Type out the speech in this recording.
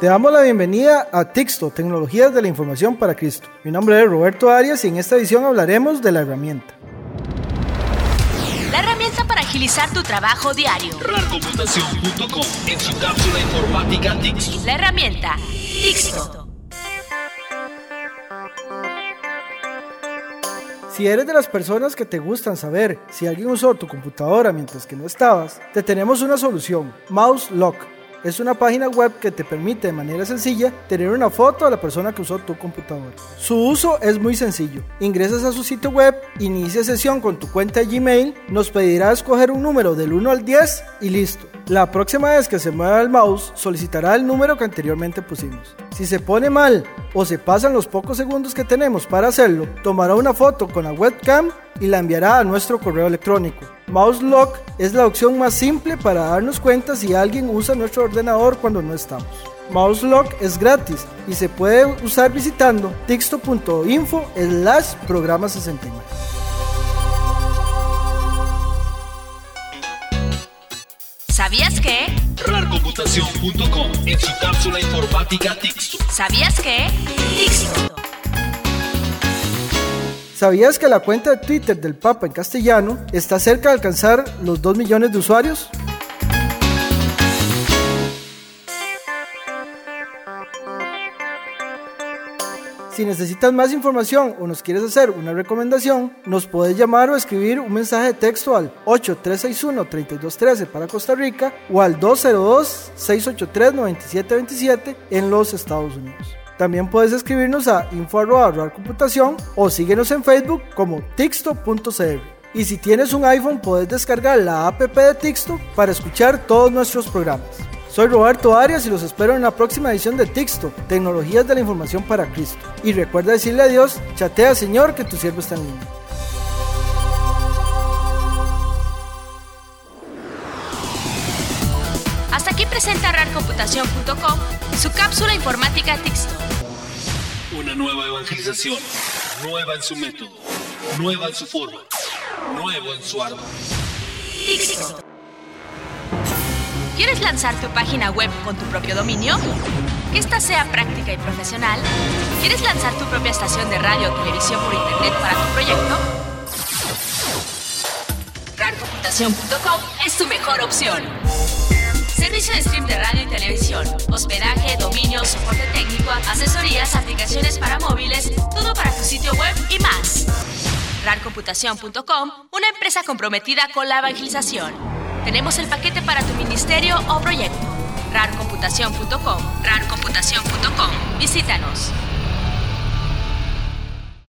Te damos la bienvenida a Tixto, Tecnologías de la Información para Cristo. Mi nombre es Roberto Arias y en esta edición hablaremos de la herramienta. La herramienta para agilizar tu trabajo diario. RARcomputación.com en su cápsula informática Tixto. La herramienta Tixto. Si eres de las personas que te gustan saber si alguien usó tu computadora mientras que no estabas, te tenemos una solución, Mouse Lock. Es una página web que te permite de manera sencilla tener una foto de la persona que usó tu computadora. Su uso es muy sencillo. Ingresas a su sitio web, inicia sesión con tu cuenta de Gmail, nos pedirá escoger un número del 1 al 10 y listo. La próxima vez que se mueva el mouse solicitará el número que anteriormente pusimos. Si se pone mal o se pasan los pocos segundos que tenemos para hacerlo, tomará una foto con la webcam y la enviará a nuestro correo electrónico. Mouse Lock es la opción más simple para darnos cuenta si alguien usa nuestro ordenador cuando no estamos. Mouse Lock es gratis y se puede usar visitando texto.info slash programa 69. ¿Sabías que? RARcomputación.com en su cápsula informática Tixto. ¿Sabías que? Tixto. ¿Sabías que la cuenta de Twitter del Papa en castellano está cerca de alcanzar los 2 millones de usuarios? Si necesitas más información o nos quieres hacer una recomendación, nos puedes llamar o escribir un mensaje de texto al 8361-3213 para Costa Rica o al 202-683-9727 en los Estados Unidos. También puedes escribirnos a info.computación o síguenos en Facebook como tixto.cr. Y si tienes un iPhone, puedes descargar la app de Tixto para escuchar todos nuestros programas. Soy Roberto Arias y los espero en la próxima edición de Tixto, Tecnologías de la Información para Cristo. Y recuerda decirle a Dios, chatea Señor que tu siervo está en línea. Presenta RARcomputación.com su cápsula informática Tixto. Una nueva evangelización, nueva en su método, nueva en su forma, nuevo en su ardor. Tixto. ¿Quieres lanzar tu página web con tu propio dominio? Que esta sea práctica y profesional. ¿Quieres lanzar tu propia estación de radio o televisión por internet para tu proyecto? RARcomputación.com es tu mejor opción. Servicio de stream de radio y televisión, hospedaje, dominio, soporte técnico, asesorías, aplicaciones para móviles, todo para tu sitio web y más. RARcomputación.com, una empresa comprometida con la evangelización. Tenemos el paquete para tu ministerio o proyecto. RARcomputación.com, RARcomputación.com. Visítanos.